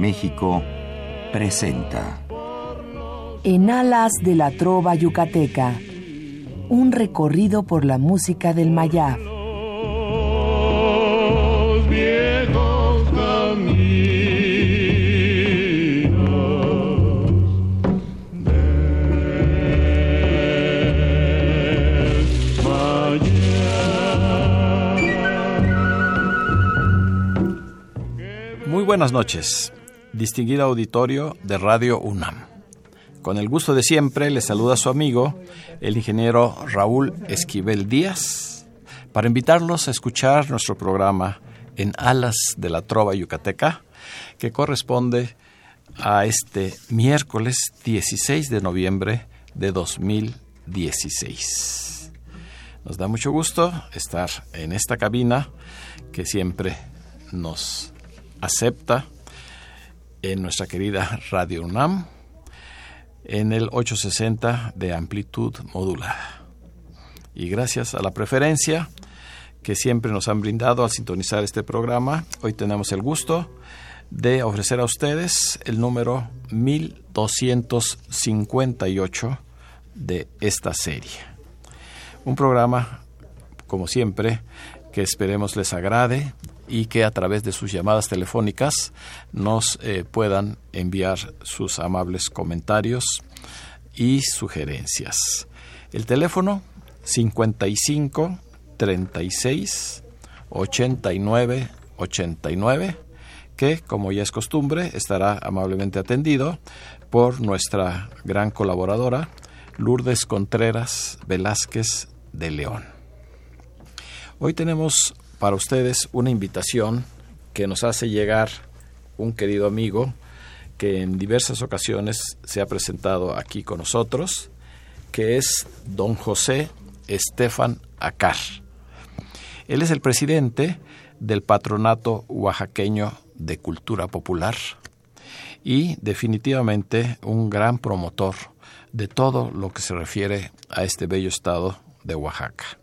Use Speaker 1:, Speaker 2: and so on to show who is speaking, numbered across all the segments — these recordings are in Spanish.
Speaker 1: México presenta
Speaker 2: En alas de la trova yucateca, un recorrido por la música del Mayab.
Speaker 3: Buenas noches, distinguido auditorio de Radio UNAM. Con el gusto de siempre le saluda su amigo, el ingeniero Raúl Esquivel Díaz, para invitarlos a escuchar nuestro programa En Alas de la Trova Yucateca, que corresponde a este miércoles 16 de noviembre de 2016. Nos da mucho gusto estar en esta cabina que siempre nos acepta en nuestra querida Radio UNAM en el 860 de amplitud modulada. Y gracias a la preferencia que siempre nos han brindado al sintonizar este programa, hoy tenemos el gusto de ofrecer a ustedes el número 1258 de esta serie. Un programa, como siempre, que esperemos les agrade y que a través de sus llamadas telefónicas nos eh, puedan enviar sus amables comentarios y sugerencias. El teléfono 55 36 89 89 que, como ya es costumbre, estará amablemente atendido por nuestra gran colaboradora Lourdes Contreras Velázquez de León. Hoy tenemos para ustedes una invitación que nos hace llegar un querido amigo que en diversas ocasiones se ha presentado aquí con nosotros, que es don José Estefan Acar. Él es el presidente del Patronato Oaxaqueño de Cultura Popular y definitivamente un gran promotor de todo lo que se refiere a este bello estado de Oaxaca.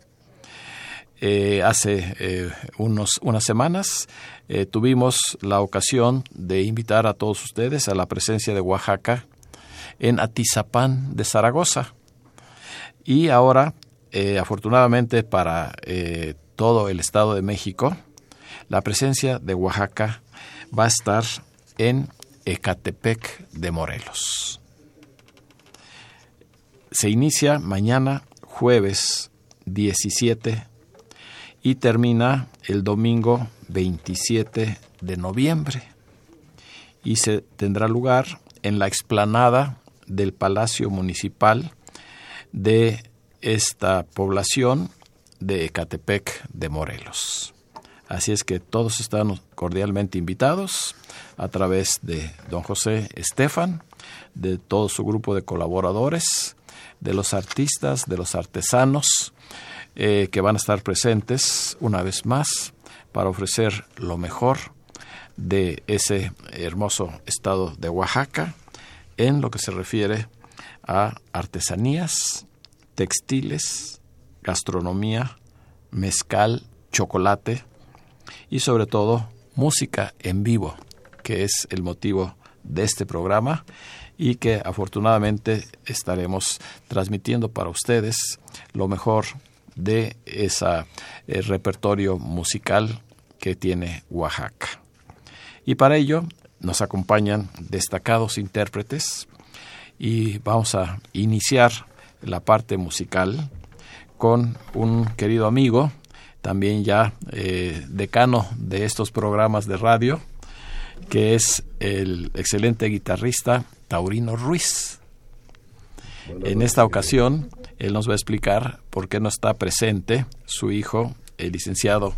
Speaker 3: Eh, hace eh, unos, unas semanas eh, tuvimos la ocasión de invitar a todos ustedes a la presencia de Oaxaca en Atizapán de Zaragoza. Y ahora, afortunadamente para todo el Estado de México, la presencia de Oaxaca va a estar en Ecatepec de Morelos. Se inicia mañana jueves 17 y termina el domingo 27 de noviembre y se tendrá lugar en la explanada del Palacio Municipal de esta población de Ecatepec de Morelos. Así es que todos están cordialmente invitados a través de don José Estefan, de todo su grupo de colaboradores, de los artistas, de los artesanos, eh, que van a estar presentes una vez más para ofrecer lo mejor de ese hermoso estado de Oaxaca en lo que se refiere a artesanías, textiles, gastronomía, mezcal, chocolate y sobre todo música en vivo, que es el motivo de este programa y que afortunadamente estaremos transmitiendo para ustedes lo mejor de ese repertorio musical que tiene Oaxaca. Y para ello nos acompañan destacados intérpretes y vamos a iniciar la parte musical con un querido amigo, también ya eh, decano de estos programas de radio, que es el excelente guitarrista Taurino Ruiz. En esta ocasión él nos va a explicar por qué no está presente su hijo, el licenciado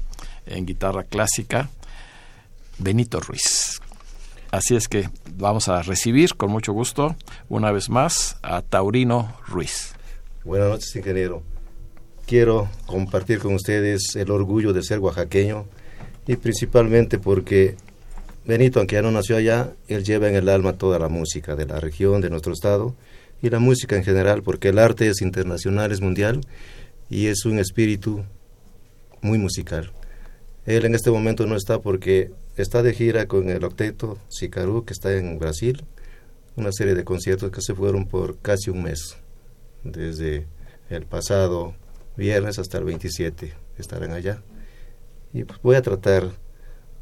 Speaker 3: en guitarra clásica, Benito Ruiz. Así es que vamos a recibir con mucho gusto una vez más a Taurino Ruiz.
Speaker 4: Buenas noches, ingeniero. Quiero compartir con ustedes el orgullo de ser oaxaqueño y principalmente porque Benito, aunque ya no nació allá, él lleva en el alma toda la música de la región, de nuestro estado, y la música en general, porque el arte es internacional, es mundial y es un espíritu muy musical. Él en este momento no está porque está de gira con el octeto Sicarú, que está en Brasil, una serie de conciertos que se fueron por casi un mes, desde el pasado viernes hasta el 27 estarán allá. Y pues voy a tratar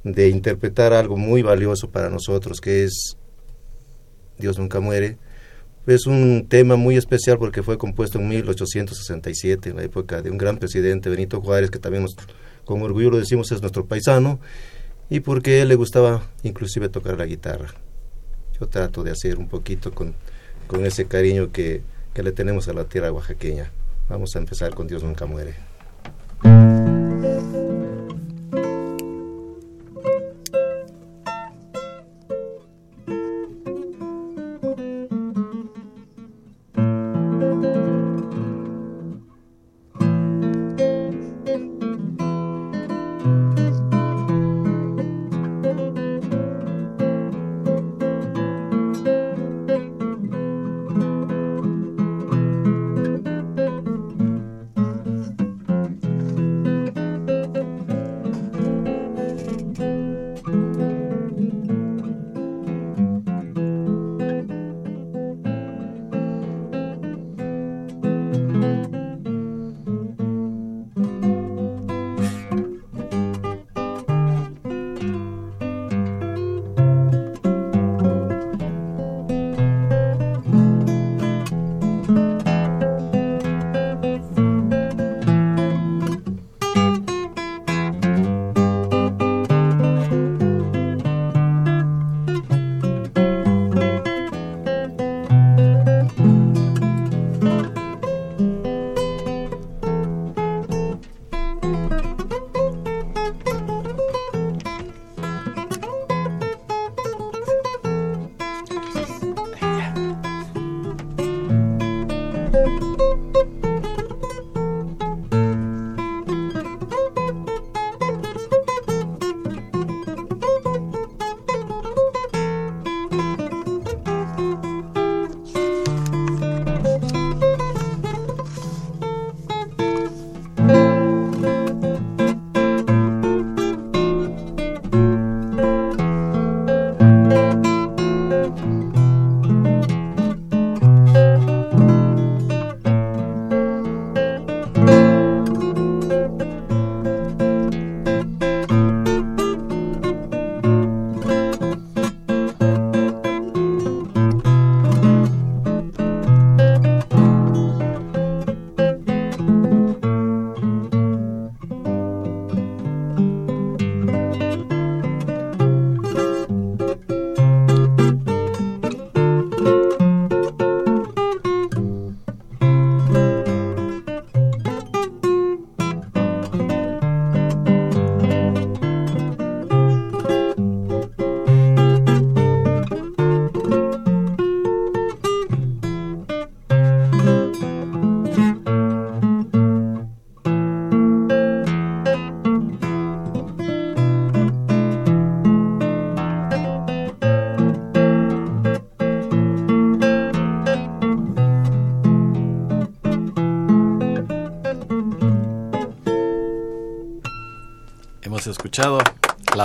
Speaker 4: de interpretar algo muy valioso para nosotros, que es Dios nunca muere. Es un tema muy especial porque fue compuesto en 1867, en la época de un gran presidente, Benito Juárez, que también con orgullo lo decimos es nuestro paisano, y porque a él le gustaba inclusive tocar la guitarra. Yo trato de hacer un poquito con, con ese cariño que, que le tenemos a la tierra oaxaqueña. Vamos a empezar con Dios nunca muere.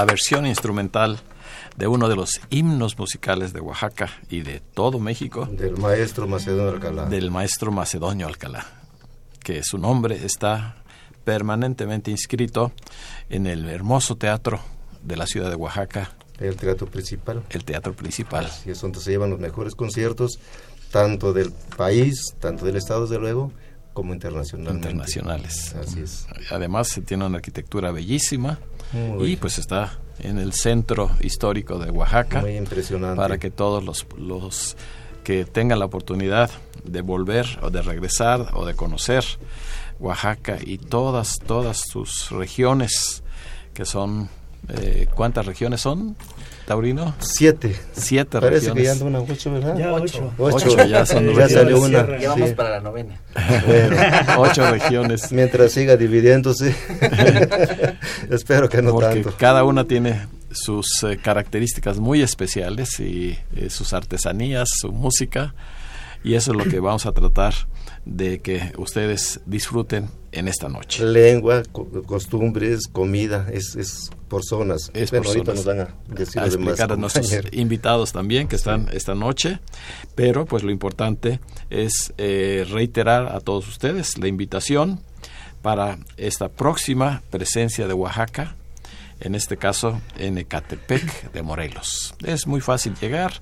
Speaker 3: La versión instrumental de uno de los himnos musicales de Oaxaca y de todo México.
Speaker 4: Del maestro Macedonio Alcalá.
Speaker 3: Del maestro Macedonio Alcalá, que su nombre está permanentemente inscrito en el hermoso teatro de la ciudad de Oaxaca.
Speaker 4: El teatro principal.
Speaker 3: El teatro principal.
Speaker 4: Y es donde se llevan los mejores conciertos, tanto del país, tanto del estado, desde luego, como internacionalmente.
Speaker 3: Internacionales.
Speaker 4: Así es.
Speaker 3: Además, tiene una arquitectura bellísima y pues está en el centro histórico de Oaxaca.
Speaker 4: Muy impresionante.
Speaker 3: Para que todos los, los que tengan la oportunidad de volver o de regresar o de conocer Oaxaca y todas, todas sus regiones, que son, eh, ¿cuántas regiones son, Taurino?
Speaker 4: Siete.
Speaker 3: Siete
Speaker 4: Parece
Speaker 3: regiones.
Speaker 4: que ya anda una ocho, ¿verdad?
Speaker 5: Ya ocho.
Speaker 4: Ocho,
Speaker 3: Ocho, ya son
Speaker 4: ya salió una.
Speaker 6: Ya vamos
Speaker 4: sí.
Speaker 6: para la novena.
Speaker 4: Bueno,
Speaker 3: Ocho regiones.
Speaker 4: mientras siga dividiéndose, espero que no
Speaker 3: porque
Speaker 4: tanto.
Speaker 3: cada una tiene sus eh, características muy especiales y eh, sus artesanías, su música, y eso es lo que vamos a tratar de que ustedes disfruten en esta noche.
Speaker 4: Lengua, co- costumbres, comida, es, es por zonas.
Speaker 3: Es
Speaker 4: Bueno,
Speaker 3: por
Speaker 4: ahorita
Speaker 3: zonas.
Speaker 4: nos van a decir
Speaker 3: a explicar a nuestros invitados también que están esta noche, pero pues lo importante es eh, reiterar a todos ustedes la invitación para esta próxima presencia de Oaxaca, en este caso en Ecatepec de Morelos. Es muy fácil llegar,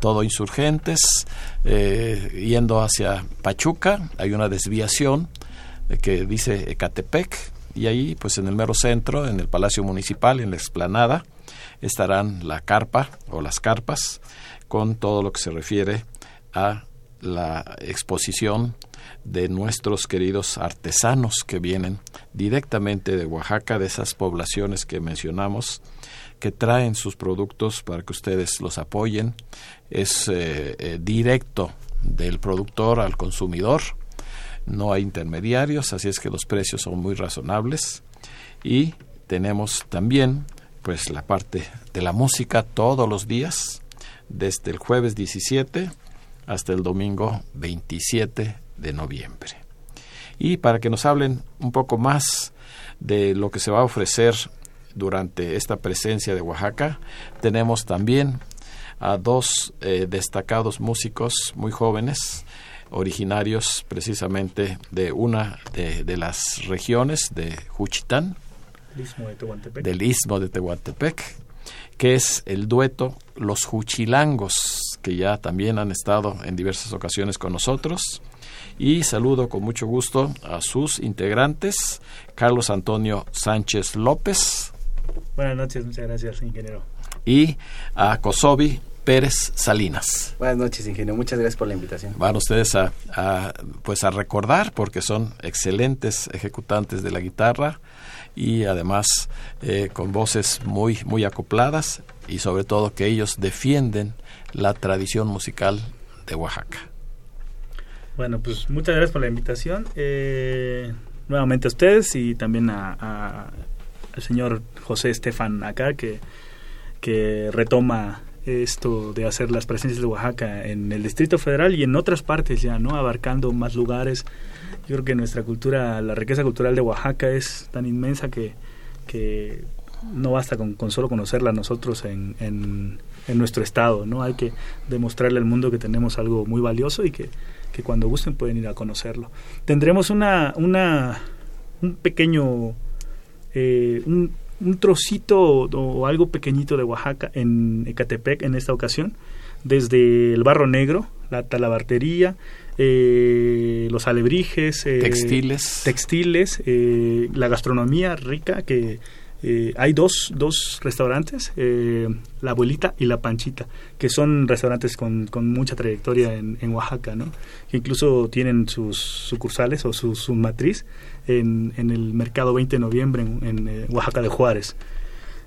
Speaker 3: todo insurgentes, eh, yendo hacia Pachuca, hay una desviación eh, que dice Ecatepec, y ahí, pues en el mero centro, en el Palacio Municipal, en la explanada, estarán la carpa o las carpas con todo lo que se refiere a la exposición de nuestros queridos artesanos que vienen directamente de Oaxaca, de esas poblaciones que mencionamos, que traen sus productos para que ustedes los apoyen. Es eh, eh, directo del productor al consumidor, no hay intermediarios, así es que los precios son muy razonables y tenemos también pues la parte de la música todos los días desde el jueves 17 hasta el domingo 27 de noviembre. Y para que nos hablen un poco más de lo que se va a ofrecer durante esta presencia de Oaxaca, tenemos también a dos eh, destacados músicos muy jóvenes, originarios precisamente de una de, de las regiones de Juchitán,
Speaker 7: Istmo de
Speaker 3: del istmo de Tehuantepec, que es el dueto Los Juchilangos, que ya también han estado en diversas ocasiones con nosotros. Y saludo con mucho gusto a sus integrantes, Carlos Antonio Sánchez López
Speaker 7: Buenas noches, muchas gracias, ingeniero.
Speaker 3: Y a Kosovi Pérez Salinas.
Speaker 6: Buenas noches, ingeniero. Muchas gracias por la invitación.
Speaker 3: Van ustedes a, a, pues a recordar porque son excelentes ejecutantes de la guitarra y además eh, con voces muy muy acopladas y sobre todo que ellos defienden la tradición musical de Oaxaca.
Speaker 7: Bueno, pues muchas gracias por la invitación. Eh, nuevamente a ustedes y también a, a- al señor José Estefan acá, que, que retoma esto de hacer las presencias de Oaxaca en el Distrito Federal y en otras partes ya, ¿no? Abarcando más lugares. Yo creo que nuestra cultura, la riqueza cultural de Oaxaca es tan inmensa que, que no basta con, con solo conocerla nosotros en, en, nuestro estado, ¿no? Hay que demostrarle al mundo que tenemos algo muy valioso y que, que cuando gusten pueden ir a conocerlo. Tendremos una, una un pequeño eh, un, un trocito o, o algo pequeñito de Oaxaca en Ecatepec en esta ocasión, desde el Barro Negro, la talabartería, eh, los alebrijes, eh,
Speaker 3: Textiles.
Speaker 7: textiles, eh, la gastronomía rica que eh, hay dos, dos restaurantes, eh, La Abuelita y La Panchita, que son restaurantes con, con mucha trayectoria en, en Oaxaca, ¿no? que incluso tienen sus sucursales o su, su matriz en, en el mercado 20 de noviembre en, en, eh, Oaxaca de Juárez.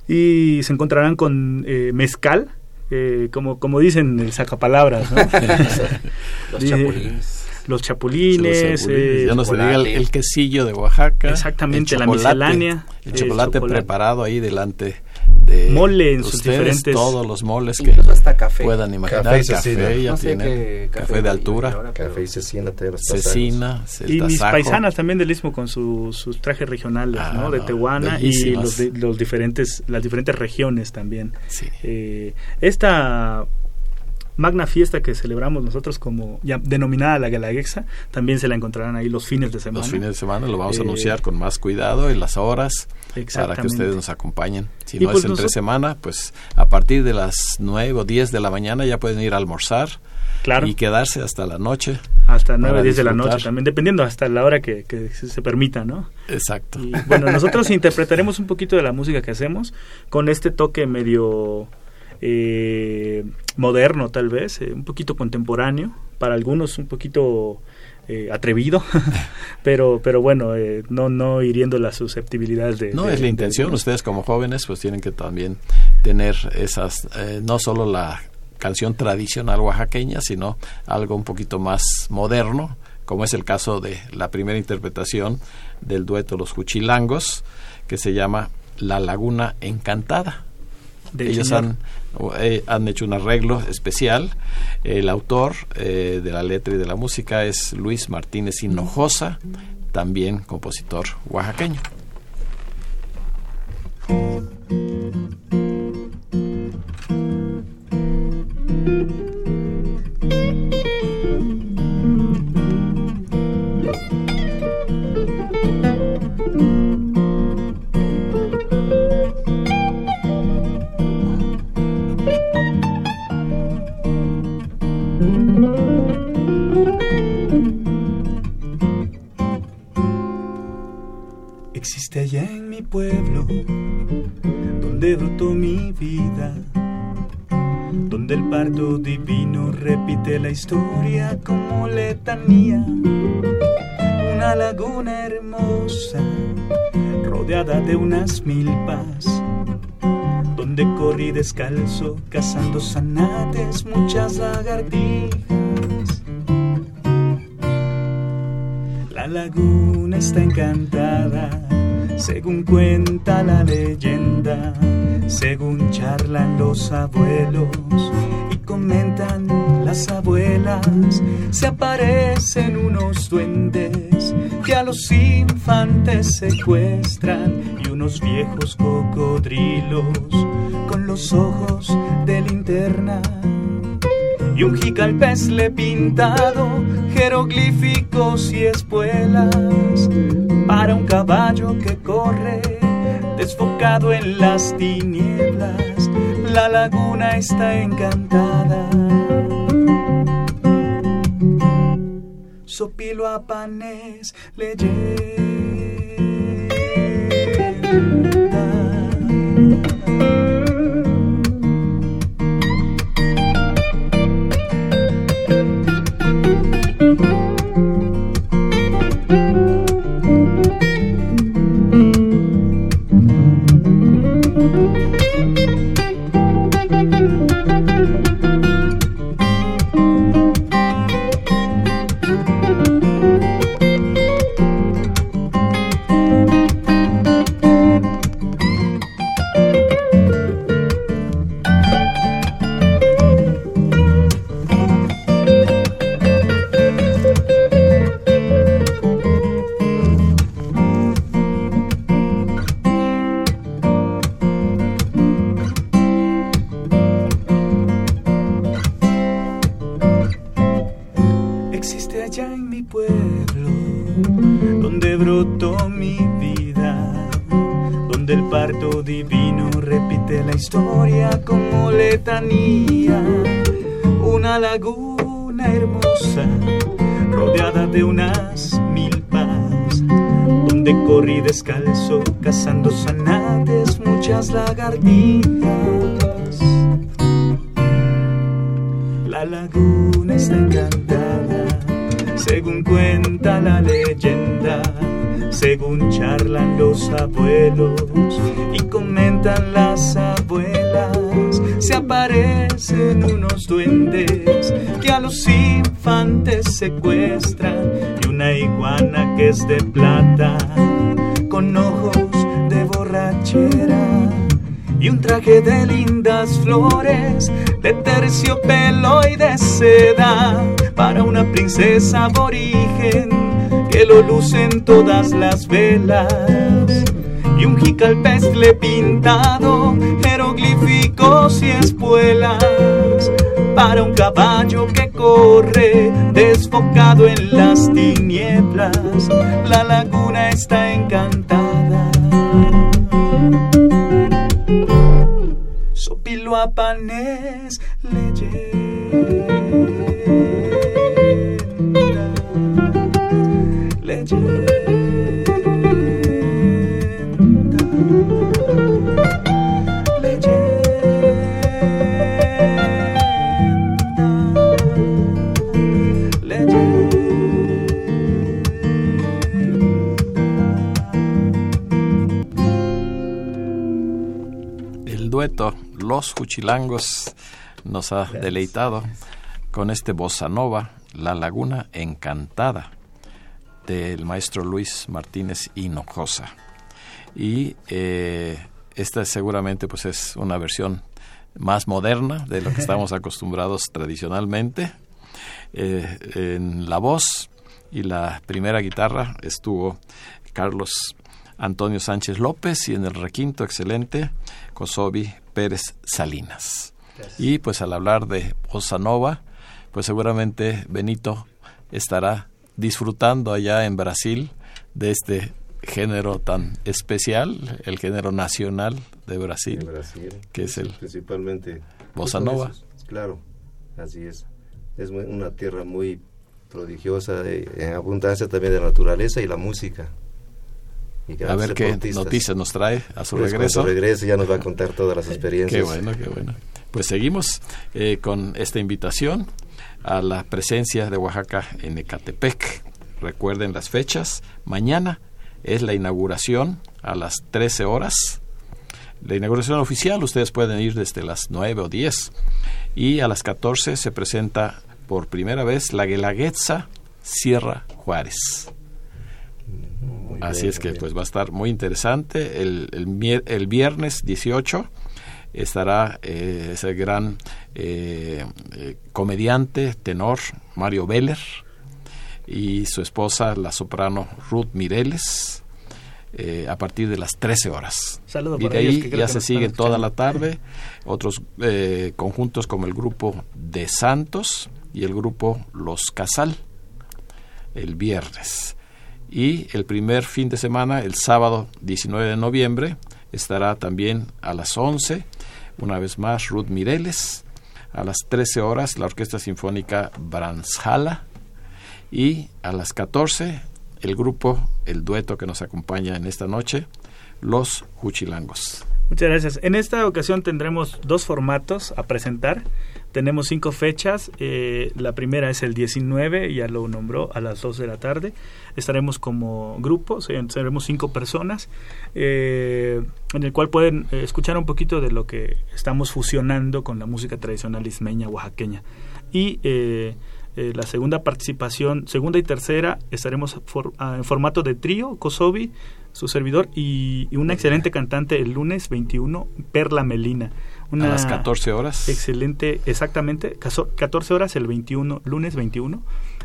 Speaker 7: Y se encontrarán con eh, mezcal, eh, como, como dicen el sacapalabras, ¿no?
Speaker 6: Los chapulines.
Speaker 7: Los chapulines,
Speaker 3: Los chapulines,
Speaker 7: eh,
Speaker 3: ya no se diga el,
Speaker 6: chocolate.
Speaker 3: el quesillo de Oaxaca.
Speaker 7: Exactamente, la miscelánea,
Speaker 3: El
Speaker 7: el
Speaker 3: chocolate
Speaker 7: chocolate.
Speaker 3: preparado ahí delante de
Speaker 7: Mole en sus
Speaker 3: ustedes,
Speaker 7: diferentes-
Speaker 3: todos los moles que
Speaker 6: hasta café.
Speaker 3: puedan imaginar.
Speaker 4: Café
Speaker 3: Café, ya
Speaker 6: No sé
Speaker 3: tienen.
Speaker 6: qué
Speaker 3: Café, de altura.
Speaker 6: ahora,
Speaker 4: Café y cecina.
Speaker 3: Cecina,
Speaker 7: y mis paisanas también del Istmo con su- sus trajes regionales,
Speaker 3: Ah,
Speaker 7: ¿no? De
Speaker 3: no,
Speaker 7: Tehuana y los, de- los diferentes, las diferentes regiones también.
Speaker 3: Sí.
Speaker 7: Eh, esta magna fiesta que celebramos nosotros como ya denominada la Galaguexa, también se la encontrarán ahí los fines de semana.
Speaker 3: Los fines de semana lo vamos a
Speaker 7: Eh,
Speaker 3: anunciar con más cuidado y las horas para que ustedes nos acompañen. Si
Speaker 7: Y
Speaker 3: no
Speaker 7: pues
Speaker 3: es entre
Speaker 7: nosotros-
Speaker 3: semana, pues a partir de las 9 o 10 de la mañana ya pueden ir a almorzar
Speaker 7: Claro.
Speaker 3: y quedarse hasta la noche.
Speaker 7: hasta 9,
Speaker 3: para
Speaker 7: 10 de la noche también, dependiendo hasta la hora que, que se se permita, ¿no?
Speaker 3: Exacto.
Speaker 7: Y bueno, nosotros interpretaremos un poquito de la música que hacemos con este toque medio eh, moderno, tal vez, eh, un poquito contemporáneo, para algunos un poquito eh, atrevido, pero pero bueno, eh, no no hiriendo las susceptibilidades de...
Speaker 3: No
Speaker 7: de-
Speaker 3: es la
Speaker 7: de
Speaker 3: intención. Ustedes como jóvenes pues tienen que también tener esas, eh, no solo la canción tradicional oaxaqueña, sino algo un poquito más moderno, como es el caso de la primera interpretación del dueto Los Juchilangos, que se llama La Laguna Encantada. Ellos han eh, han hecho un arreglo especial. El autor eh, de la letra y de la música es Luis Martínez Hinojosa, también compositor oaxaqueño.
Speaker 7: Parto divino repite la historia como letanía. Una laguna hermosa, rodeada de unas milpas, donde corrí descalzo cazando zanates, muchas lagartijas. La laguna está encantada, según cuenta la leyenda, según charlan los abuelos las abuelas, se aparecen unos duendes que a los infantes secuestran y unos viejos cocodrilos con los ojos de linterna. Y un jicalpezle pintado, jeroglíficos y espuelas, para un caballo que corre, desfocado en las tinieblas, la laguna está encantada. Sopilo a panes leyenda. Y una iguana que es de plata, con ojos de borrachera y un traje de lindas flores, de terciopelo y de seda, para una princesa aborigen que lo lucen todas las velas. Y un jicalpezcle pintado, jeroglíficos y espuelas, para un caballo que corre, desfocado en las tinieblas. La laguna está encantada. Sopiluapanes leyenda,
Speaker 3: Los Cuchilangos nos ha deleitado con este bossa nova, La Laguna Encantada, del maestro Luis Martínez Hinojosa. Y eh, esta seguramente pues es una versión más moderna de lo que estamos acostumbrados tradicionalmente. Eh, en la voz y la primera guitarra estuvo Carlos Antonio Sánchez López y en el requinto excelente Kosovi Pérez Salinas. Y pues al hablar de bossa nova, pues seguramente Benito estará disfrutando allá en Brasil de este género tan especial, el género nacional de Brasil, que es el
Speaker 4: principalmente
Speaker 3: bossa nova.
Speaker 4: Claro, así es. Es una tierra muy prodigiosa, en abundancia también de naturaleza y la música.
Speaker 3: A ver qué noticias nos trae a su pues regreso.
Speaker 4: A su regreso ya nos va a contar todas las experiencias.
Speaker 3: Qué bueno, qué bueno. Pues seguimos eh, con esta invitación a la presencia de Oaxaca en Ecatepec. Recuerden las fechas. Mañana es la inauguración a las 13 horas. La inauguración oficial, ustedes pueden ir desde las 9 o 10. Y a las 14 se presenta por primera vez la Guelaguetza Sierra Juárez. Así es que pues va a estar muy interesante. El, el, viernes 18 estará eh, ese gran eh, eh, comediante, tenor, Mario Veller y su esposa, la soprano Ruth Mireles, eh, a partir de las 13 horas.
Speaker 7: Saludos
Speaker 3: y de ahí ya se sigue toda la tarde otros eh, conjuntos como el grupo de Santos y el grupo Los Casal el viernes. Y el primer fin de semana, el sábado 19 de noviembre, estará también a las 11, una vez más, Ruth Mireles. A las 13 horas, la Orquesta Sinfónica Branshala y a las 14 el grupo, el dueto que nos acompaña en esta noche, Los Juchilangos.
Speaker 7: Muchas gracias. En esta ocasión tendremos dos formatos a presentar. Tenemos cinco fechas. Eh, la primera es el 19, ya lo nombró, a las 2 de la tarde. Estaremos como grupo, seremos cinco personas, eh, en el cual pueden eh, escuchar un poquito de lo que estamos fusionando con la música tradicional ismeña oaxaqueña. Y eh, la segunda participación, segunda y tercera, estaremos en formato de trío, Kosovi, su servidor, y, una excelente cantante el lunes 21, Perla Melina.
Speaker 3: Una a las 14 horas.
Speaker 7: Excelente, exactamente, 14 horas el 21, lunes 21.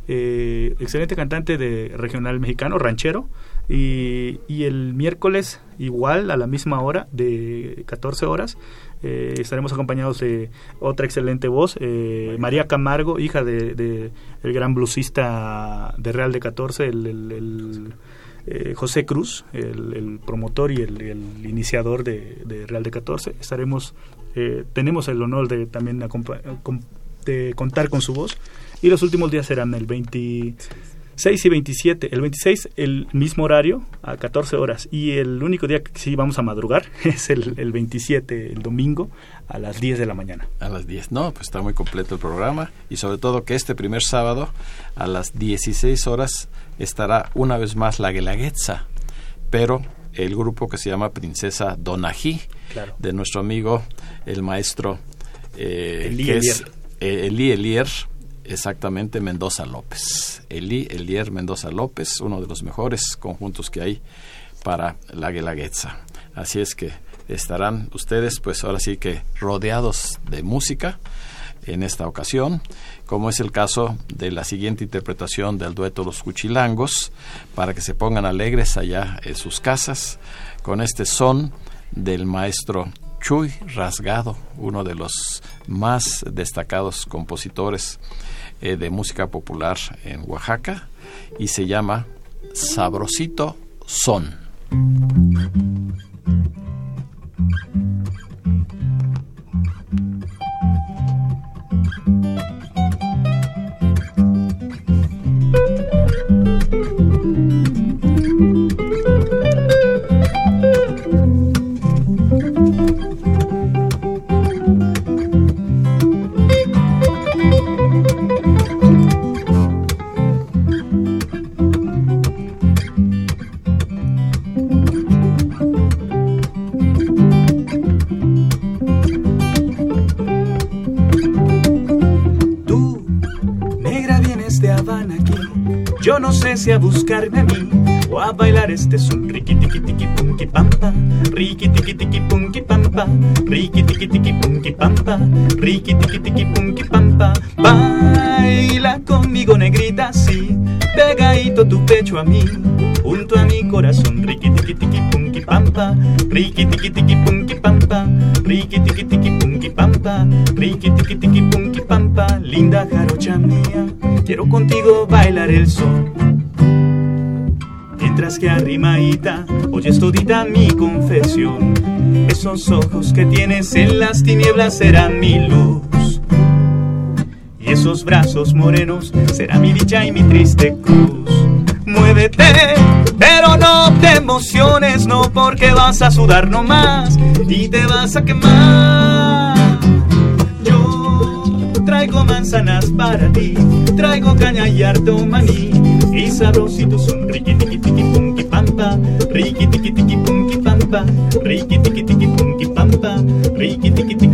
Speaker 7: Eh, excelente cantante de regional mexicano, ranchero. Y, y el miércoles, igual a la misma hora, de 14 horas, eh, estaremos acompañados de otra excelente voz, eh, María Camargo, hija de, el gran bluesista de Real de 14, el, eh, José Cruz, el, promotor y el, iniciador de, Real de 14. Estaremos, tenemos el honor de también de contar con su voz. Y los últimos días serán el 20 6 y 27. El 26, el mismo horario, a 14 horas. Y el único día que sí vamos a madrugar es el, el 27, el domingo, a las 10 de la mañana.
Speaker 3: A las 10, no, pues está muy completo el programa. Y sobre todo que este primer sábado, a las 16 horas, estará una vez más la Guelaguetza. Pero el grupo que se llama Princesa Donají, de nuestro amigo, el maestro eh, Elier. Eh, Eli Elier exactamente Mendoza López. Eli Elier Mendoza López, uno de los mejores conjuntos que hay para la Guelaguetza. Así es que estarán ustedes, pues ahora sí que rodeados de música en esta ocasión, como es el caso de la siguiente interpretación del dueto Los Cuchilangos, para que se pongan alegres allá en sus casas, con este son del maestro Chuy Rasgado, uno de los más destacados compositores eh, de música popular en Oaxaca y se llama Sabrosito Son.
Speaker 7: Riqui tiki tiki punky pampa. Baila conmigo negrita, sí, pegadito tu pecho a mí, junto a mi corazón, riqui tiki tiki punky pampa, riqui tiki tiki punky pampa, riqui tiki tiki punky pampa, riqui tiki tiki punky pampa, linda jarocha mía, quiero contigo bailar el sol. Mientras que arrimadita oyes todita mi confesión, esos ojos que tienes en las tinieblas serán mi luz. Y esos brazos morenos serán mi dicha y mi triste cruz. Muévete, pero no te emociones, no porque vas a sudar nomás y te vas a quemar. Yo traigo manzanas para ti, traigo caña y harto maní y sabrosito son riqui punky pampa, riqui tiki tiki punky pampa, riqui tiki tiki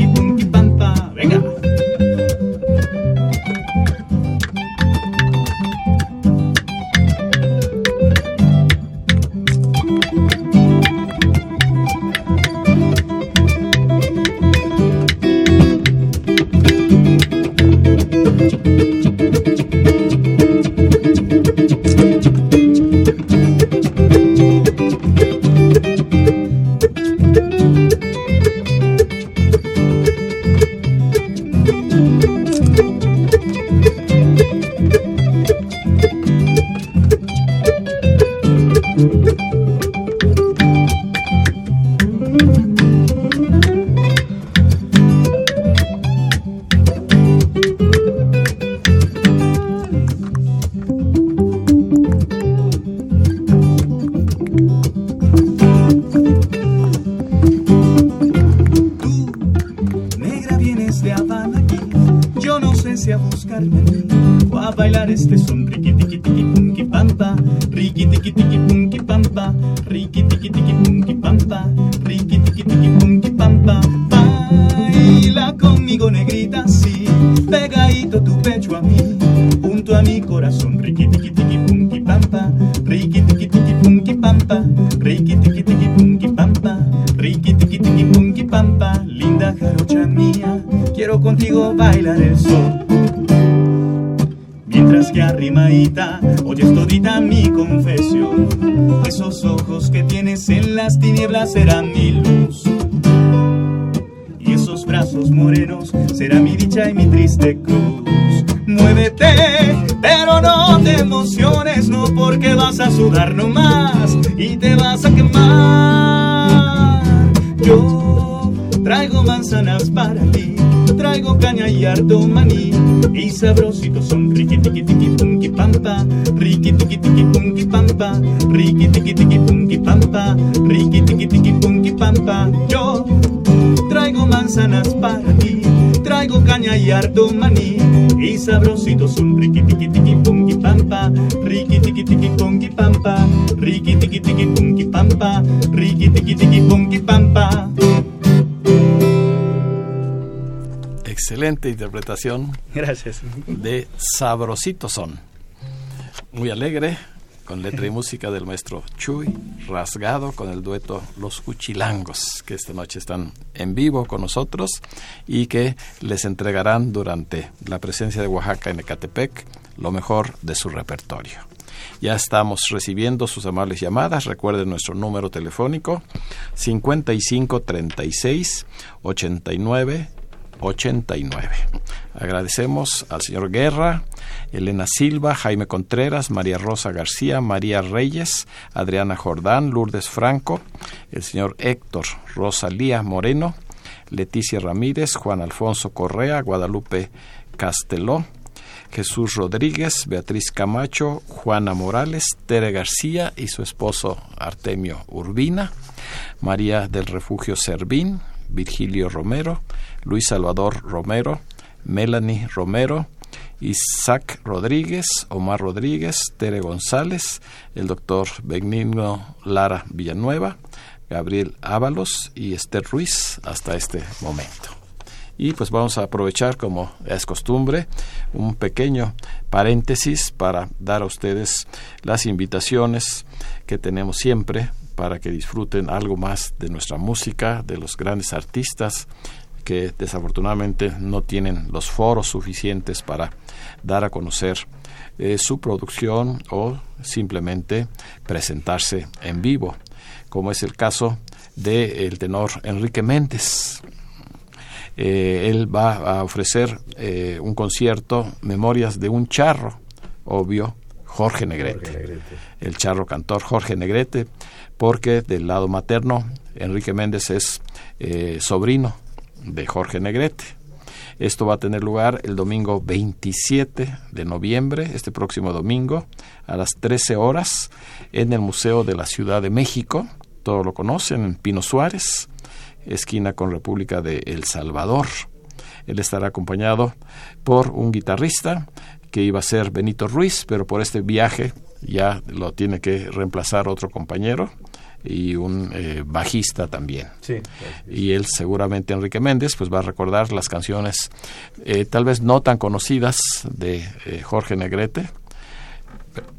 Speaker 7: mi dicha y mi triste cruz. Muévete, pero no te emociones, no porque vas a sudar nomás y te vas a quemar. Yo traigo manzanas para ti, traigo caña y harto maní y sabrositos son riqui tiki tiki punky pampa, riqui tiki tiki punky pampa, riqui tiki tiki punky pampa, riqui tiki tiki punky pampa. Yo traigo manzanas para ti, traigo caña y harto maní y sabrositos son riqui tiki tiki punky pampa, riqui tiki tiki punky pampa, riqui tiki tiki punky pampa, riqui tiki tiki punky pampa.
Speaker 3: Excelente interpretación
Speaker 5: Gracias.
Speaker 3: de Sabrosito Son. Muy alegre, con letra y música del maestro Chuy, rasgado con el dueto Los Cuchilangos, que esta noche están en vivo con nosotros y que les entregarán durante la presencia de Oaxaca en Ecatepec lo mejor de su repertorio. Ya estamos recibiendo sus amables llamadas. Recuerden nuestro número telefónico 55 36 89 89. Agradecemos al señor Guerra, Elena Silva, Jaime Contreras, María Rosa García, María Reyes, Adriana Jordán, Lourdes Franco, el señor Héctor Rosalía Moreno, Leticia Ramírez, Juan Alfonso Correa, Guadalupe Casteló, Jesús Rodríguez, Beatriz Camacho, Juana Morales, Tere García y su esposo Artemio Urbina, María del Refugio Servín, Virgilio Romero, Luis Salvador Romero, Melanie Romero, Isaac Rodríguez, Omar Rodríguez, Tere González, el doctor Benigno Lara Villanueva, Gabriel Ábalos y Esther Ruiz hasta este momento. Y pues vamos a aprovechar, como es costumbre, un pequeño paréntesis para dar a ustedes las invitaciones que tenemos siempre para que disfruten algo más de nuestra música, de los grandes artistas que desafortunadamente no tienen los foros suficientes para dar a conocer eh, su producción o simplemente presentarse en vivo, como es el caso del tenor Enrique Méndez. Eh, él va a ofrecer eh, un concierto, Memorias de un charro, obvio, Jorge Negrete, el charro cantor Jorge Negrete, porque del lado materno Enrique Méndez es sobrino de Jorge Negrete. Esto va a tener lugar el domingo 27 de noviembre, este próximo domingo, a las 13 horas, en el Museo de la Ciudad de México. Todos lo conocen, en Pino Suárez, esquina con República de El Salvador. Él estará acompañado por un guitarrista que iba a ser Benito Ruiz, pero por este viaje ya lo tiene que reemplazar otro compañero y un eh, bajista también. y él seguramente Enrique Méndez pues va a recordar las canciones eh, tal vez no tan conocidas de eh, Jorge Negrete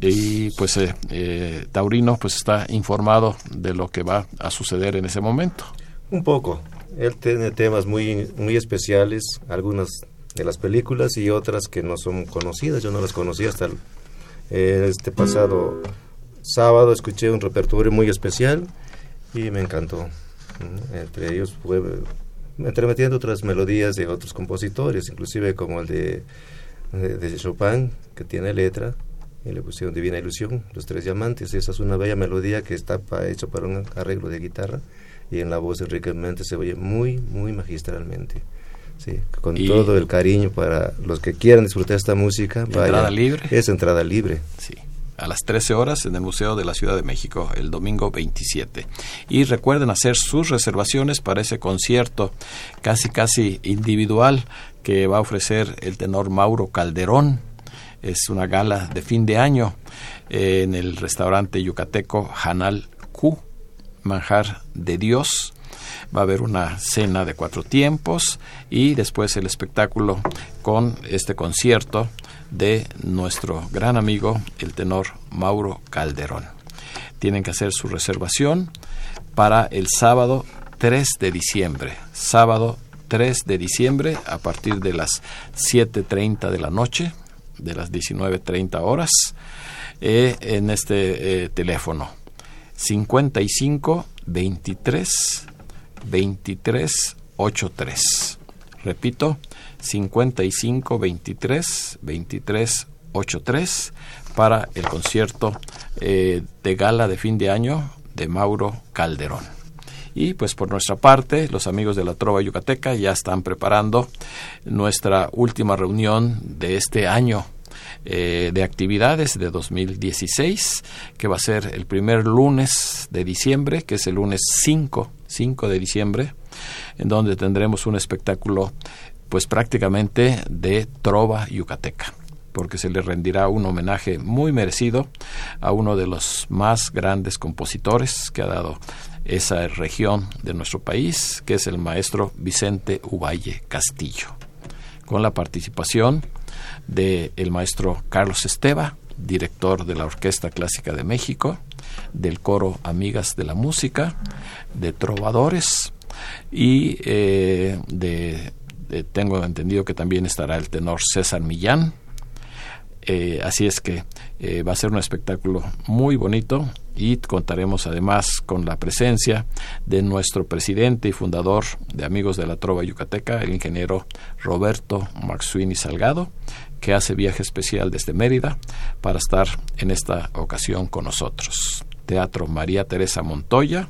Speaker 3: y pues Taurino pues está informado de lo que va a suceder en ese momento.
Speaker 4: Un poco. Él tiene temas muy muy especiales, algunas de las películas y otras que no son conocidas. Yo no las conocía hasta este pasado sábado escuché un repertorio muy especial y me encantó. Entre ellos fue entremetiendo otras melodías de otros compositores, inclusive como el de, de, Chopin, que tiene letra, y le pusieron Divina Ilusión, Los Tres Diamantes. Esa es una bella melodía que está hecha para un arreglo de guitarra y en la voz de Enrique Méndez se oye muy, muy magistralmente. Sí, con todo el cariño para los que quieran disfrutar esta música.
Speaker 3: ¿Entrada libre?
Speaker 4: Es entrada libre.
Speaker 3: Sí a las 13 horas en el Museo de la Ciudad de México el domingo 27. Y recuerden hacer sus reservaciones para ese concierto casi casi individual que va a ofrecer el tenor Mauro Calderón. Es una gala de fin de año eh, en el restaurante yucateco Hanal Q, Manjar de Dios va a haber una cena de cuatro tiempos y después el espectáculo con este concierto de nuestro gran amigo, el tenor Mauro Calderón. Tienen que hacer su reservación para el sábado 3 de diciembre. Sábado 3 de diciembre a partir de las 7.30 de la noche, de las 19.30 horas, eh, en este eh, teléfono 55 23 23 83. Repito, 55 23 23 83 para el concierto eh, de gala de fin de año de Mauro Calderón. Y pues por nuestra parte, los amigos de la Trova Yucateca ya están preparando nuestra última reunión de este año eh, de actividades de 2016, que va a ser el primer lunes de diciembre, que es el lunes 5, 5 de diciembre, en donde tendremos un espectáculo pues prácticamente de trova yucateca porque se le rendirá un homenaje muy merecido a uno de los más grandes compositores que ha dado esa región de nuestro país, que es el maestro Vicente Uvalle Castillo, con la participación del el maestro Carlos Esteva, director de la Orquesta Clásica de México, del coro Amigas de la Música, de trovadores y eh, de eh, tengo entendido que también estará el tenor César Millán. Eh, así es que eh, va a ser un espectáculo muy bonito y contaremos además con la presencia de nuestro presidente y fundador de Amigos de la Trova Yucateca, el ingeniero Roberto Maxuini Salgado, que hace viaje especial desde Mérida para estar en esta ocasión con nosotros. Teatro María Teresa Montoya,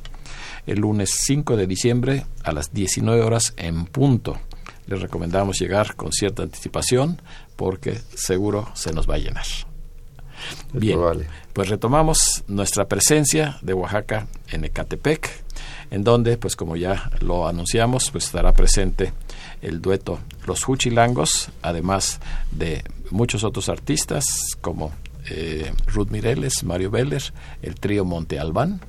Speaker 3: el lunes 5 de diciembre a las 19 horas en punto les recomendamos llegar con cierta anticipación porque seguro se nos va a llenar. Bien, pues retomamos nuestra presencia de Oaxaca en Ecatepec, en donde, pues como ya lo anunciamos, pues estará presente el dueto Los Huchilangos, además de muchos otros artistas como eh, Ruth Mireles, Mario Beller, el trío Monte Albán,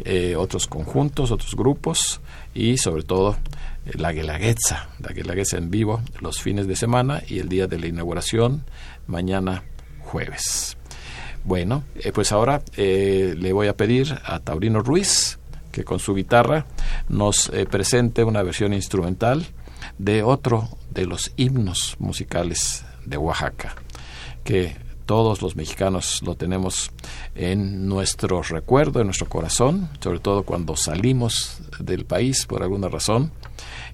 Speaker 3: eh, otros conjuntos, otros grupos y sobre todo la Guelaguetza, la Guelaguetza en vivo los fines de semana y el día de la inauguración mañana jueves. Bueno, eh, pues ahora le voy a pedir a Taurino Ruiz que con su guitarra nos presente una versión instrumental de otro de los himnos musicales de Oaxaca, que todos los mexicanos lo tenemos en nuestro recuerdo, en nuestro corazón, sobre todo cuando salimos del país por alguna razón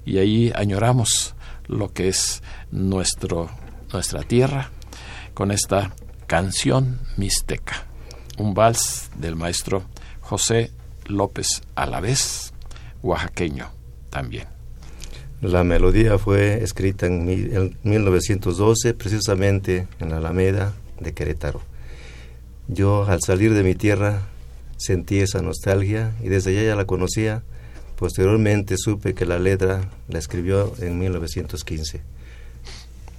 Speaker 3: y ahí añoramos lo que es nuestro, nuestra tierra con esta canción mixteca, un vals del maestro José López Alavés, oaxaqueño también.
Speaker 4: La melodía fue escrita en 1912, precisamente en la Alameda, de Querétaro. Yo al salir de mi tierra sentí esa nostalgia y desde allá ya la conocía. Posteriormente supe que la letra la escribió en 1915.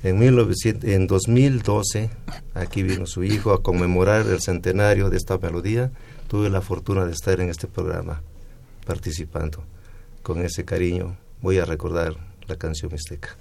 Speaker 4: En, 1900, en 2012, aquí vino su hijo a conmemorar el centenario de esta melodía. Tuve la fortuna de estar en este programa participando. Con ese cariño voy a recordar la canción mixteca.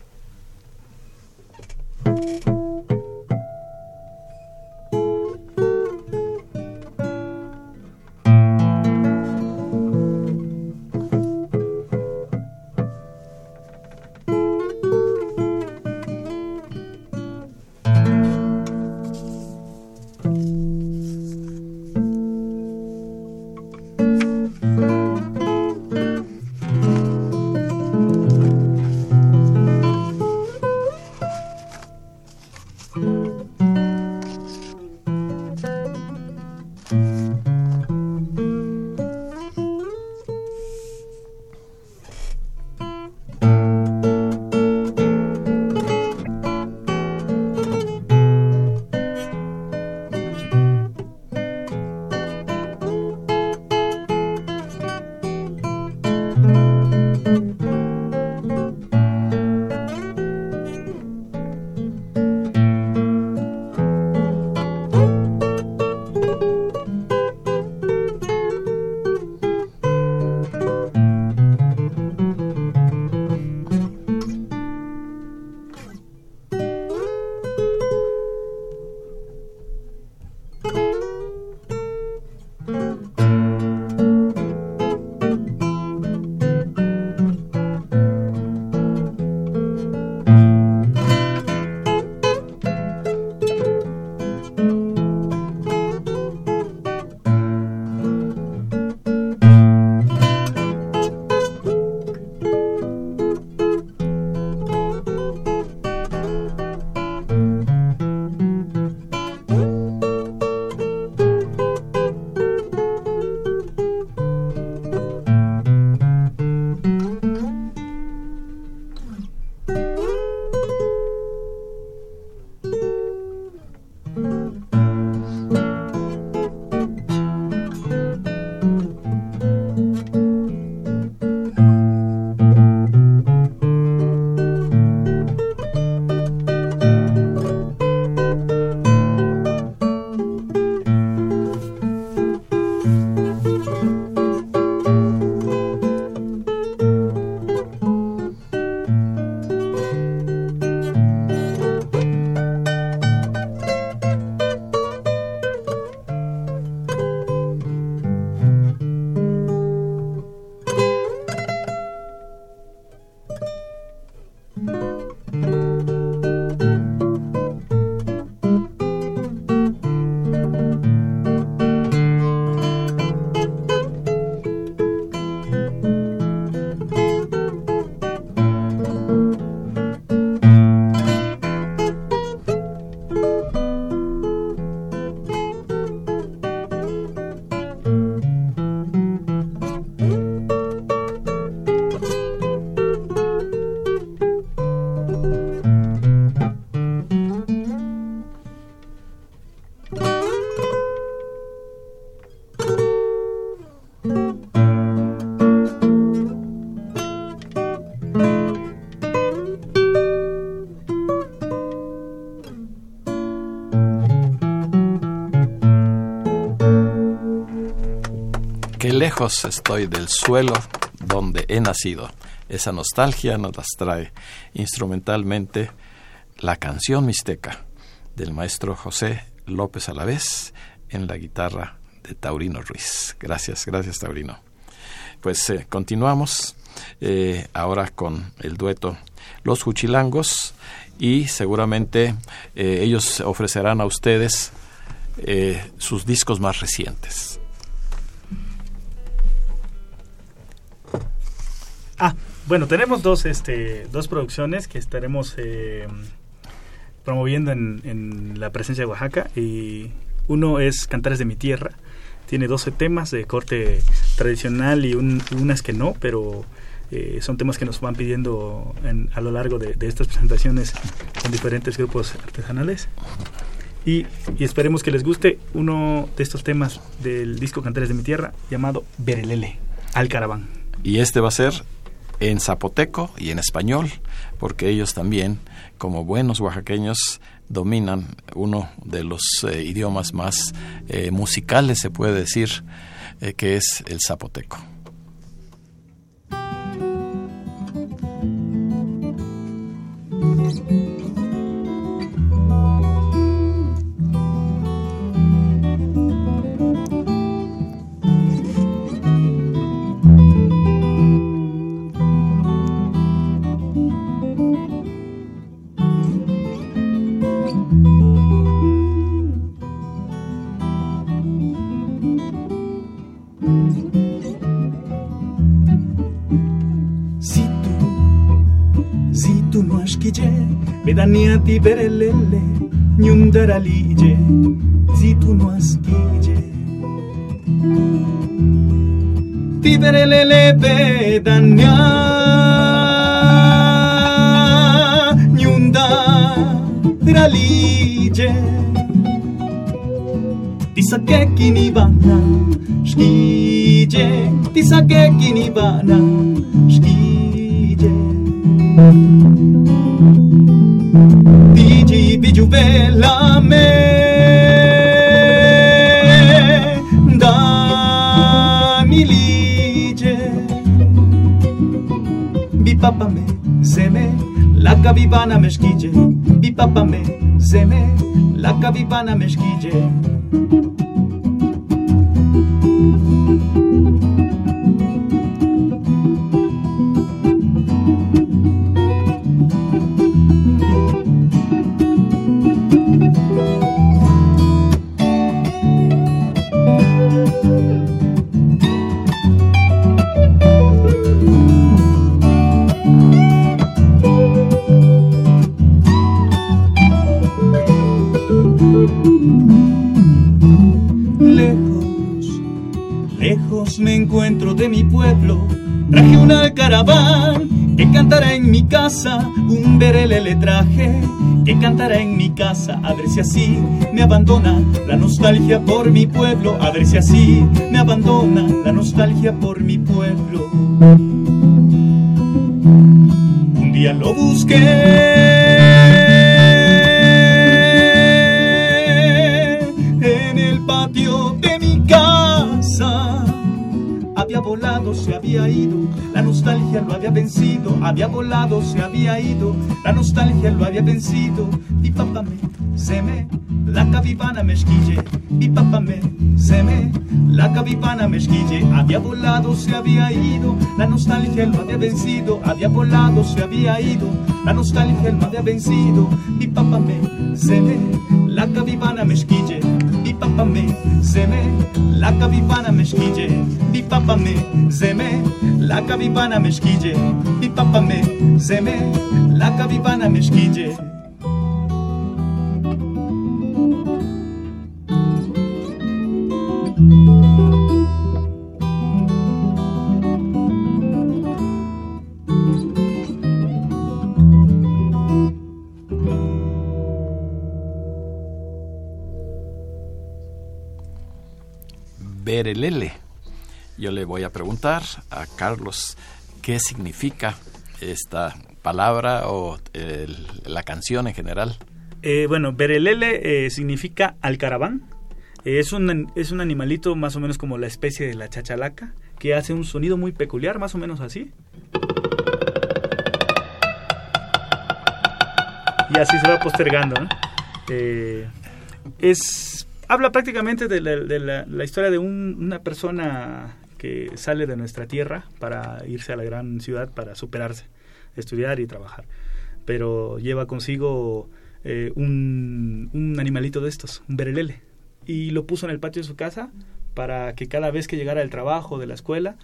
Speaker 3: Estoy del suelo donde he nacido. Esa nostalgia nos las trae instrumentalmente la canción mixteca del maestro José López Alavés en la guitarra de Taurino Ruiz. Gracias, gracias Taurino. Pues eh, continuamos eh, ahora con el dueto Los Juchilangos y seguramente eh, ellos ofrecerán a ustedes sus discos más recientes.
Speaker 5: Ah, bueno, tenemos dos, este, dos producciones que estaremos promoviendo en, la presencia de Oaxaca y uno es Cantares de mi Tierra, tiene 12 temas de corte tradicional y unas que no, pero eh, son temas que nos van pidiendo a lo largo de, estas presentaciones con diferentes grupos artesanales. Y, esperemos que les guste uno de estos temas del disco Cantares de mi Tierra llamado Berelele, al caraván.
Speaker 3: Y este va a ser en zapoteco y en español, porque ellos también, como buenos oaxaqueños, dominan uno de los eh, idiomas más eh, musicales, se puede decir, eh, que es el zapoteco.
Speaker 7: Vedaniati berelele, nyundaralije, zituno askije. Ti berelele bedanya, nyundaralije. Tisakeki bana, shkije, tisakeki bana, shkije. Me da mi papa me zeme la cabivana me schige bi papa me zeme la cabivana me cantará en mi casa, a ver si así me abandona la nostalgia por mi pueblo, a ver si así me abandona la nostalgia por mi pueblo. Un día lo busqué había vencido, había volado, se había ido, la nostalgia lo había vencido, mi papá me, se me, la cabivana me esquille, mi papá me, se me, la cabivana me esquille, había volado, se había ido, la nostalgia lo había vencido, había volado, se había ido, la nostalgia lo había vencido, mi papá me, se me, la cabivana me esquille, mi papá me, se me, la cabivana me esquille, mi papá me, zeme, la cabivana me esquille, mi papá me, zeme, la cabivana me
Speaker 3: Berelele yo le voy a preguntar a Carlos qué significa esta palabra o la canción en general.
Speaker 5: Eh, bueno, Berelele eh, significa alcaraván Es un, es un animalito más o menos como la especie de la chachalaca, que hace un sonido muy peculiar, más o menos así. Y así se va postergando. ¿no? Eh, es, habla prácticamente de la, historia de un- una persona que sale de nuestra tierra para irse a la gran ciudad para superarse, estudiar y trabajar. Pero lleva consigo eh, un, un animalito de estos, un berelele, y lo puso en el patio de su casa para que cada vez que llegara del trabajo, de la escuela,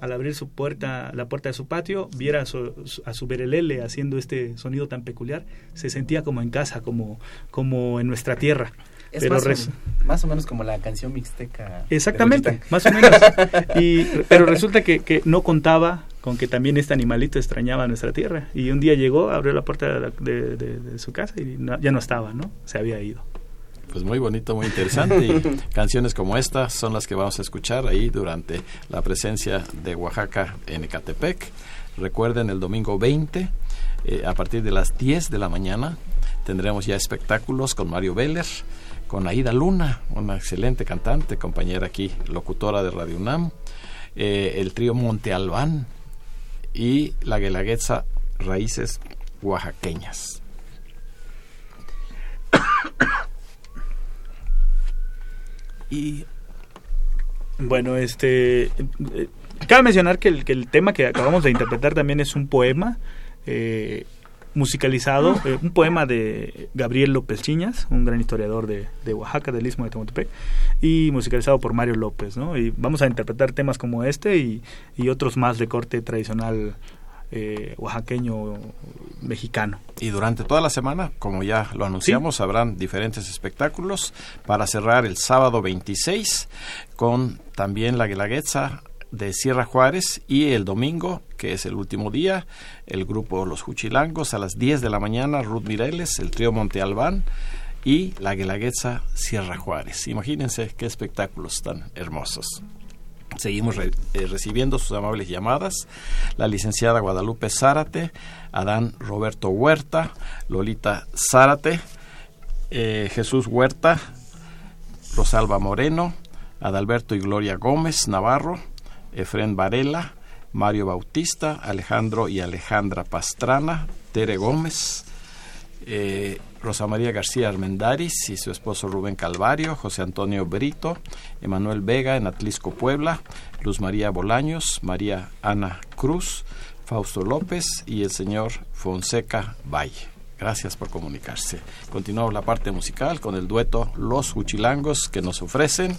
Speaker 5: al abrir su puerta, la puerta de su patio, viera a su, su- a su berelele haciendo este sonido tan peculiar, se sentía como en casa, como, como en nuestra tierra.
Speaker 6: Es
Speaker 5: Pero
Speaker 6: más,
Speaker 5: res-
Speaker 6: o, más o menos como la canción mixteca.
Speaker 5: Exactamente, más o menos. Y, pero resulta que, que no contaba con que también este animalito extrañaba nuestra tierra. Y un día llegó, abrió la puerta de, la- de- de- de su casa y no- ya no estaba, ¿no? Se había ido.
Speaker 3: Pues muy bonito, muy interesante. Y canciones como esta son las que vamos a escuchar ahí durante la presencia de Oaxaca en Ecatepec. Recuerden, el domingo 20, eh, a partir de las 10 de la mañana, tendremos ya espectáculos con Mario Veller, con Aida Luna, una excelente cantante, compañera aquí, locutora de Radio UNAM, eh, el trío Monte Albán y la Guelaguetza Raíces Oaxaqueñas. Y
Speaker 5: Bueno, este. eh, cabe mencionar que el, que el tema que acabamos de interpretar también es un poema eh, musicalizado, eh, un poema de Gabriel López Chiñas, un gran historiador de, de Oaxaca, del Istmo de Tehuantepec, y musicalizado por Mario López, ¿no? Y vamos a interpretar temas como este y, y otros más de corte tradicional eh, oaxaqueño mexicano.
Speaker 3: Y durante toda la semana, como ya lo anunciamos, habrán diferentes espectáculos para cerrar el sábado 26 con también la Guelaguetza de Sierra Juárez y el domingo, que es el último día, el grupo Los Juchilangos a las 10 de la mañana, Ruth Mireles, el trío Monte Albán y la Guelaguetza Sierra Juárez. Imagínense qué espectáculos tan hermosos. Seguimos eh, recibiendo sus amables llamadas. La licenciada Guadalupe Zárate, Adán Roberto Huerta, Lolita Zárate, eh, Jesús Huerta, Rosalba Moreno, Adalberto y Gloria Gómez Navarro, Efren Varela, Mario Bautista, Alejandro y Alejandra Pastrana, Tere Gómez, eh, Rosa María García Armendaris y su esposo Rubén Calvario, José Antonio Brito, Emanuel Vega en Atlisco, Puebla, Luz María Bolaños, María Ana Cruz, Fausto López y el señor Fonseca Valle. Gracias por comunicarse. Continuamos la parte musical con el dueto Los Huchilangos que nos ofrecen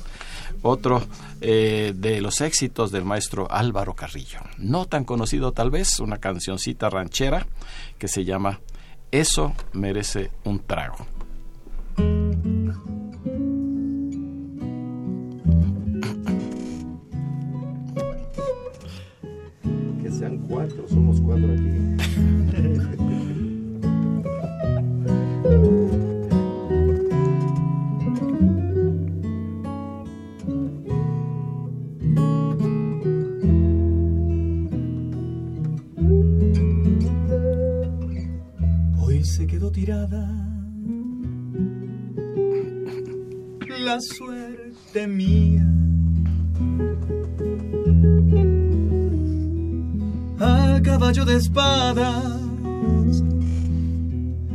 Speaker 3: otro eh, de los éxitos del maestro Álvaro Carrillo. No tan conocido tal vez, una cancioncita ranchera que se llama Eso merece un trago.
Speaker 4: Que sean cuatro, somos cuatro aquí.
Speaker 7: Espadas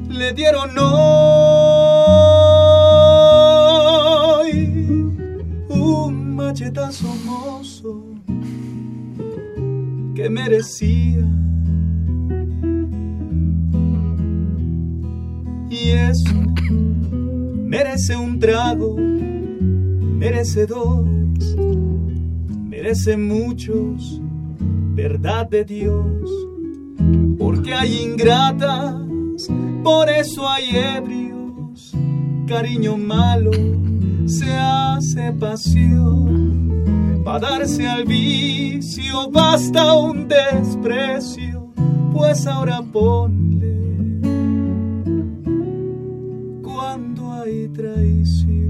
Speaker 7: le dieron hoy un machetazo mozo que merecía. Y eso merece un trago, merece dos, merece muchos, verdad de Dios. Hay ingratas, por eso hay ebrios, cariño malo se hace pasión. Para darse al vicio basta un desprecio, pues ahora ponle cuando hay traición.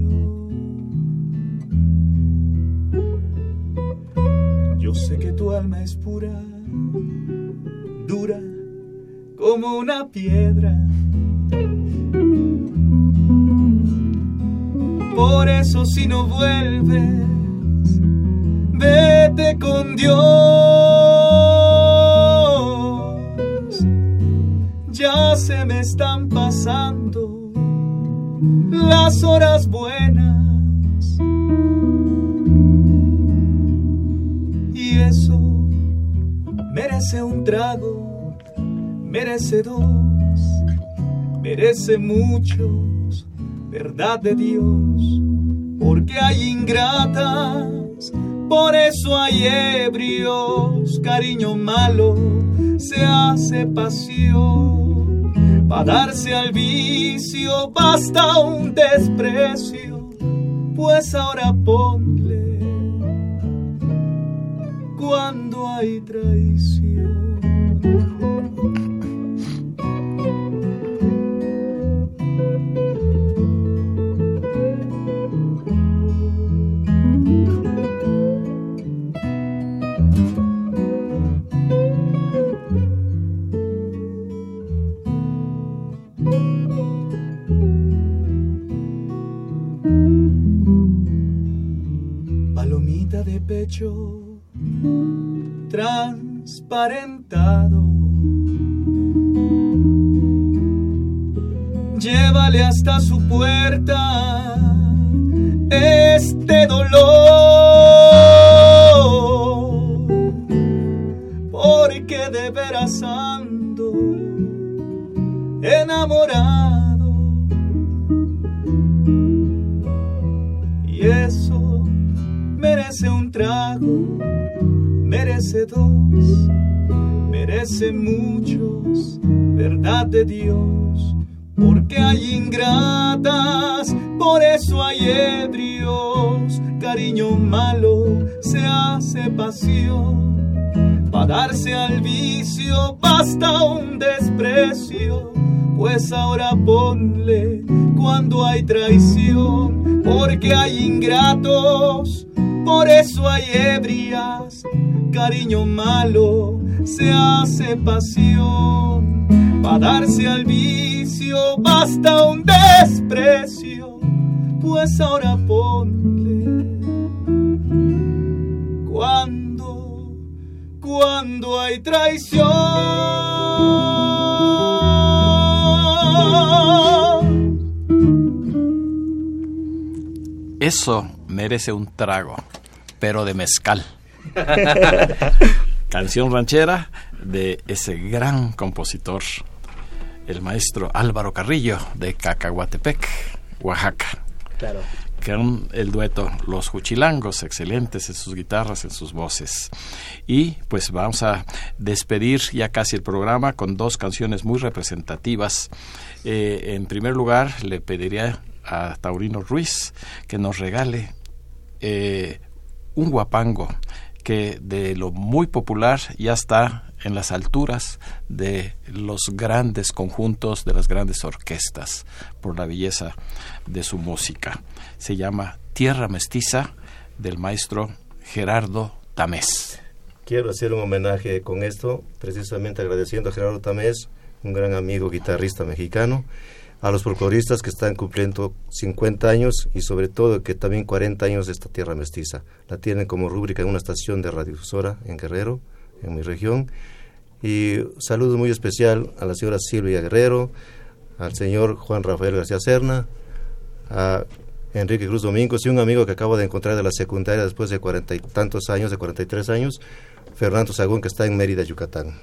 Speaker 7: Yo sé que tu alma es pura, como una piedra. Por eso si no vuelves, vete con Dios. Ya se me están pasando las horas buenas. Y eso merece un trago, merece dos, merece muchos, verdad de Dios, porque hay ingratas, por eso hay ebrios, cariño malo se hace pasión, para darse al vicio basta un desprecio, pues ahora ponle cuando hay traición. Transparentado. Ebrios, cariño malo se hace pasión, para darse al vicio basta un desprecio, pues ahora ponle cuando hay traición, porque hay ingratos, por eso hay ebrias, cariño malo se hace pasión. Para darse al vicio basta un desprecio, pues ahora ponle cuando, cuando hay traición.
Speaker 3: Eso merece un trago, pero de mezcal. Canción ranchera de ese gran compositor, el maestro Álvaro Carrillo de Cacahuatepec, Oaxaca. Con el dueto Los Juchilangos, excelentes en sus guitarras, en sus voces. Y pues vamos a despedir ya casi el programa con dos canciones muy representativas. Eh, en primer lugar, le pediría a Taurino Ruiz que nos regale eh, un guapango que de lo muy popular ya está en las alturas de los grandes conjuntos, de las grandes orquestas, por la belleza de su música. Se llama Tierra Mestiza del maestro Gerardo Tamés.
Speaker 4: Quiero hacer un homenaje con esto, precisamente agradeciendo a Gerardo Tamés, un gran amigo guitarrista mexicano, a los folcloristas que están cumpliendo 50 años y sobre todo que también 40 años de esta tierra mestiza. La tienen como rúbrica en una estación de radiodifusora en Guerrero, en mi región. Y saludo muy especial a la señora Silvia Guerrero, al señor Juan Rafael García Serna, a Enrique Cruz Domingos y un amigo que acabo de encontrar de la secundaria después de cuarenta y tantos años, de 43 años, Fernando Sagún, que está en Mérida, Yucatán.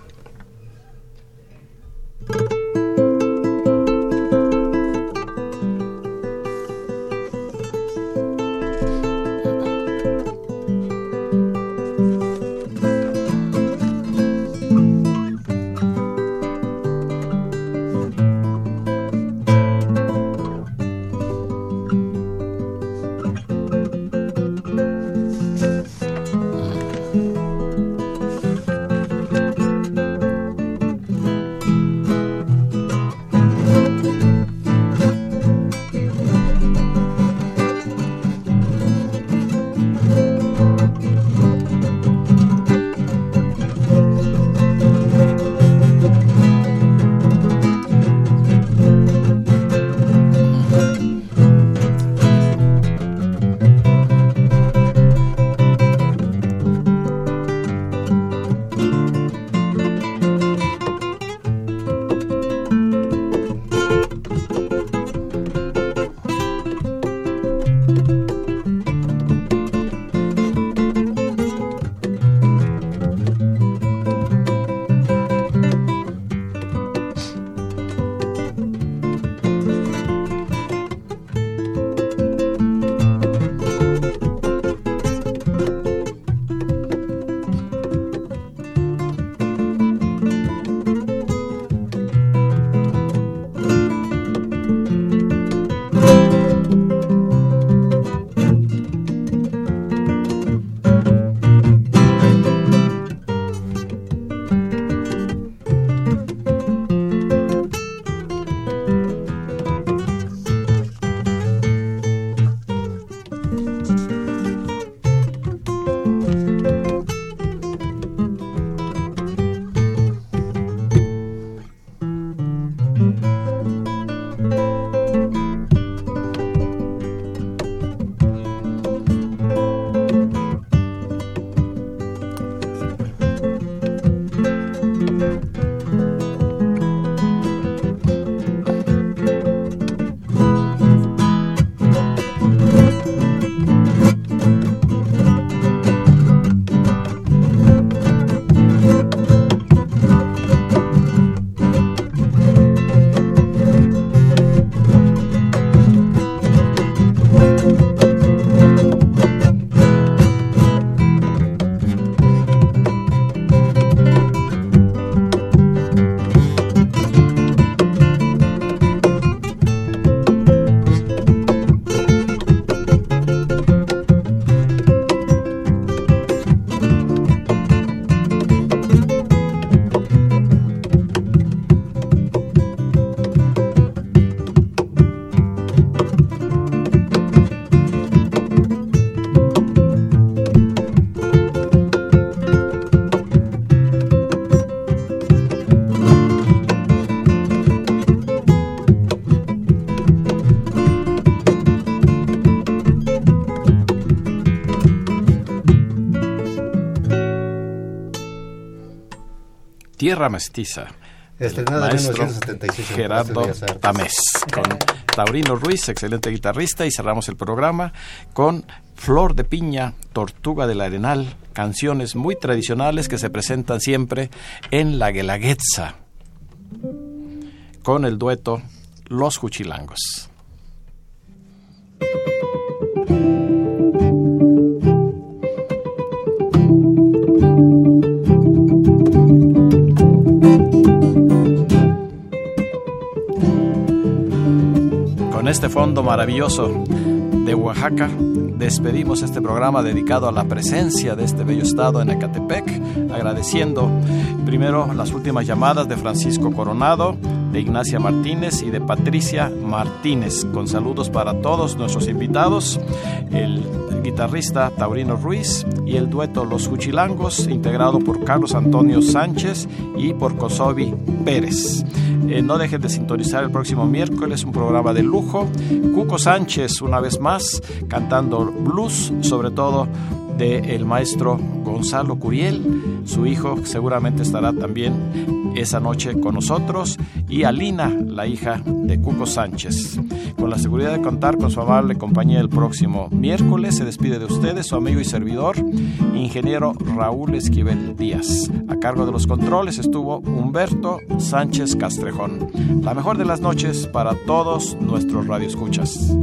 Speaker 3: Tierra Mestiza.
Speaker 4: Estrenada en 1976.
Speaker 3: Gerardo Tamés, con Taurino Ruiz, excelente guitarrista, y cerramos el programa con Flor de Piña, Tortuga del Arenal, canciones muy tradicionales que se presentan siempre en la Guelaguetza, con el dueto Los Juchilangos. Este fondo maravilloso de Oaxaca, despedimos este programa dedicado a la presencia de este bello estado en Ecatepec, agradeciendo primero las últimas llamadas de Francisco Coronado, de Ignacia Martínez y de Patricia Martínez, con saludos para todos nuestros invitados, el guitarrista Taurino Ruiz y el dueto Los Juchilangos, integrado por Carlos Antonio Sánchez y por Kosovi Pérez. Eh, no dejen de sintonizar el próximo miércoles un programa de lujo. Cuco Sánchez, una vez más, cantando blues, sobre todo del el maestro Gonzalo Curiel. Su hijo seguramente estará también esa noche con nosotros. Y Alina, la hija de Cuco Sánchez. Con la seguridad de contar con su amable compañía el próximo miércoles, se despide de ustedes su amigo y servidor, ingeniero Raúl Esquivel Díaz. A cargo de los controles estuvo Humberto Sánchez Castrejón. La mejor de las noches para todos nuestros radioescuchas.